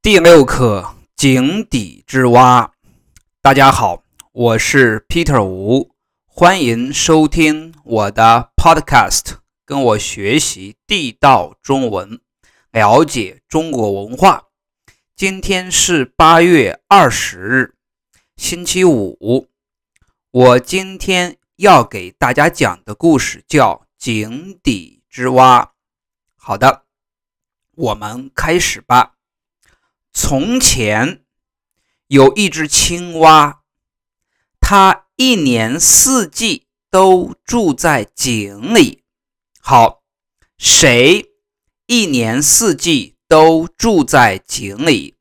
第六课井底之蛙。大家好，我是 Peter 吴，欢迎收听我的 Podcast，跟我学习地道中文，了解中国文化。今天是八月二十日，星期五。我今天要给大家讲的故事叫《井底之蛙》。好的，我们开始吧。从前有一只青蛙，它一年四季都住在井里。好，谁一年四季都住在井里？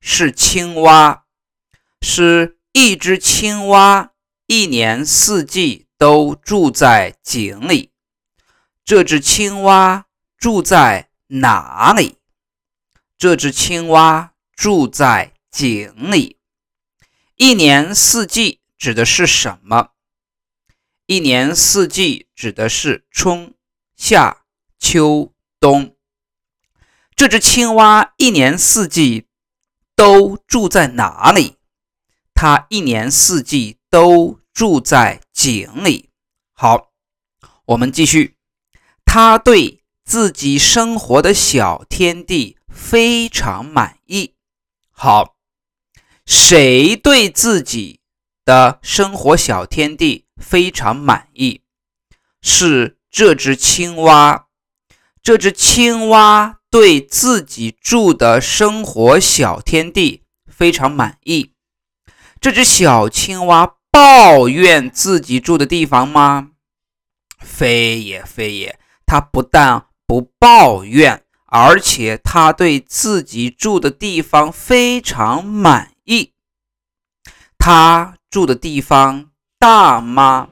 是青蛙，是一只青蛙，一年四季都住在井里。这只青蛙住在哪里？这只青蛙住在井里。一年四季指的是什么？一年四季指的是春夏秋冬。这只青蛙一年四季都住在哪里？它一年四季都住在井里。好，我们继续。它对自己生活的小天地。非常满意。好，谁对自己的生活小天地非常满意？是这只青蛙。这只青蛙对自己住的生活小天地非常满意。这只小青蛙抱怨自己住的地方吗？非也非也，它不但不抱怨。而且他对自己住的地方非常满意。他住的地方大吗？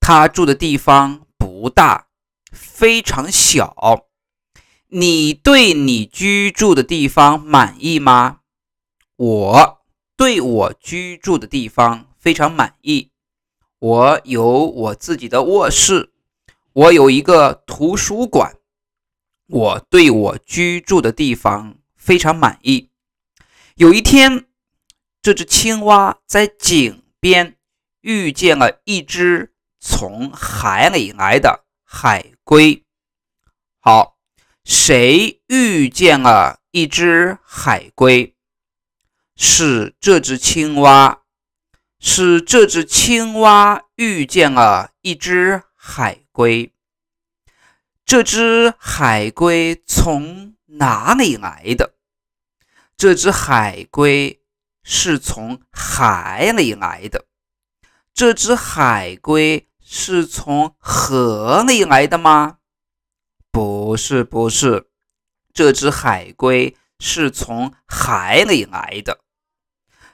他住的地方不大，非常小。你对你居住的地方满意吗？我对我居住的地方非常满意。我有我自己的卧室，我有一个图书馆。我对我居住的地方非常满意。有一天，这只青蛙在井边遇见了一只从海里来的海龟。好，谁遇见了一只海龟？是这只青蛙。是这只青蛙遇见了一只海龟。这只海龟从哪里来的？这只海龟是从海里来的。这只海龟是从河里来的吗？不是，不是。这只海龟是从海里来的。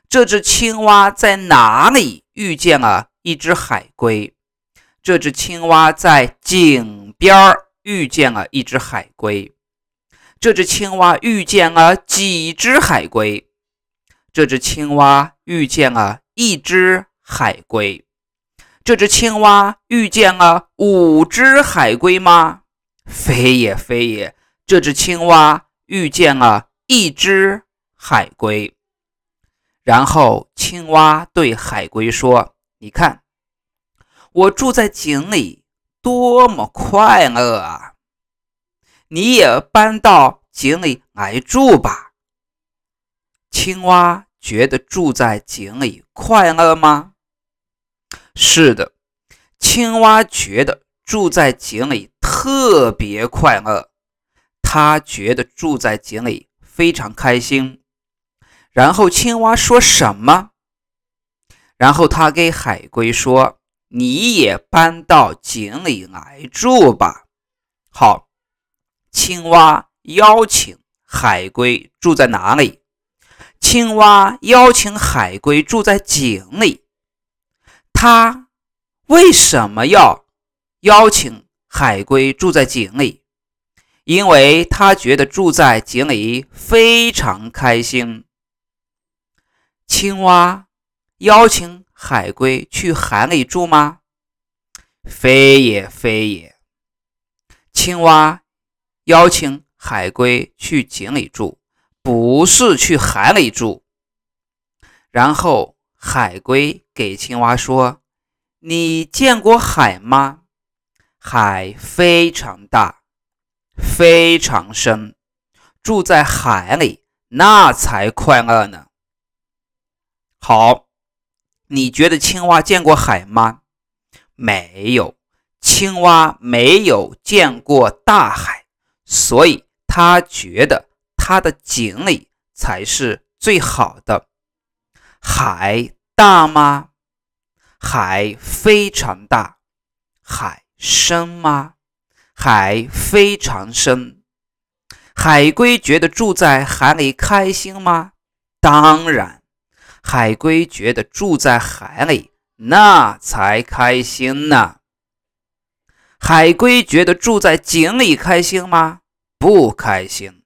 这只青蛙在哪里遇见了一只海龟？这只青蛙在井边儿。遇见了一只海龟，这只青蛙遇见了几只海龟？这只青蛙遇见了一只海龟，这只青蛙遇见了五只海龟吗？非也非也，这只青蛙遇见了一只海龟。然后青蛙对海龟说：“你看，我住在井里。”多么快乐啊！你也搬到井里来住吧。青蛙觉得住在井里快乐吗？是的，青蛙觉得住在井里特别快乐。它觉得住在井里非常开心。然后青蛙说什么？然后他给海龟说。你也搬到井里来住吧。好，青蛙邀请海龟住在哪里？青蛙邀请海龟住在井里。它为什么要邀请海龟住在井里？因为它觉得住在井里非常开心。青蛙邀请。海龟去海里住吗？非也非也。青蛙邀请海龟去井里住，不是去海里住。然后海龟给青蛙说：“你见过海吗？海非常大，非常深，住在海里那才快乐呢。”好，你觉得青蛙见过海吗？没有，青蛙没有见过大海，所以他觉得他的井里才是最好的。海大吗？海非常大。海深吗？海非常深。海龟觉得住在海里开心吗？当然，海龟觉得住在海里那才开心呢。海龟觉得住在井里开心吗？不开心。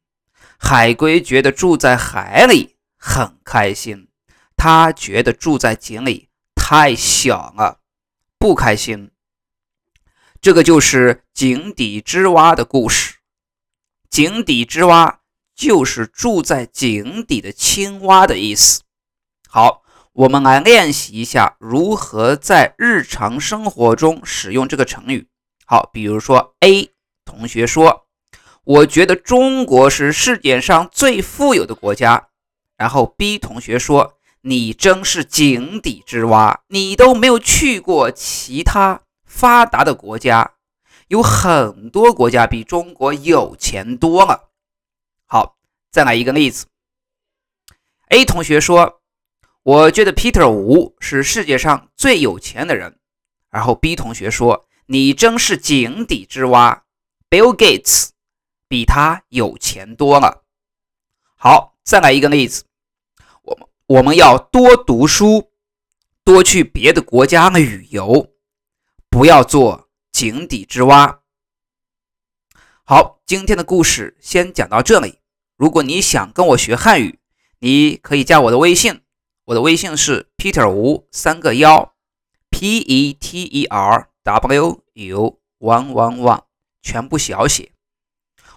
海龟觉得住在海里很开心。他觉得住在井里太小了，不开心。这个就是井底之蛙的故事。井底之蛙就是住在井底的青蛙的意思。好，我们来练习一下如何在日常生活中使用这个成语。好，比如说 A 同学说：“我觉得中国是世界上最富有的国家。”然后 B 同学说。你真是井底之蛙，你都没有去过其他发达的国家，有很多国家比中国有钱多了。好，再来一个例子。A 同学说：“我觉得 Peter 吴是世界上最有钱的人。”然后 B 同学说：“你真是井底之蛙，Bill Gates 比他有钱多了。”好，再来一个例子。我们我们要多读书，多去别的国家旅游，不要做井底之蛙。好，今天的故事先讲到这里。如果你想跟我学汉语，你可以加我的微信，我的微信是 Peter 吴三个幺，P E T E R W U one one one，全部小写，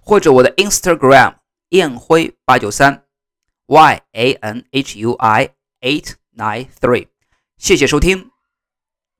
或者我的 Instagram 燕辉八九三。y a n h u i eight nine three，谢谢收听。